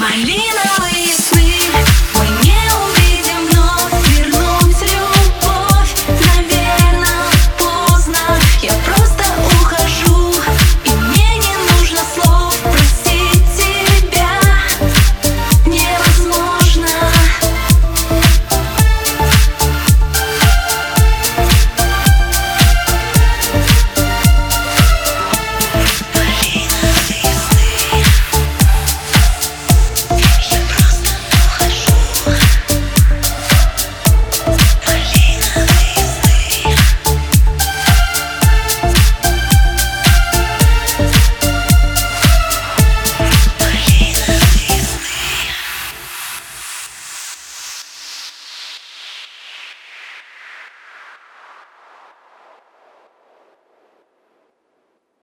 Marina!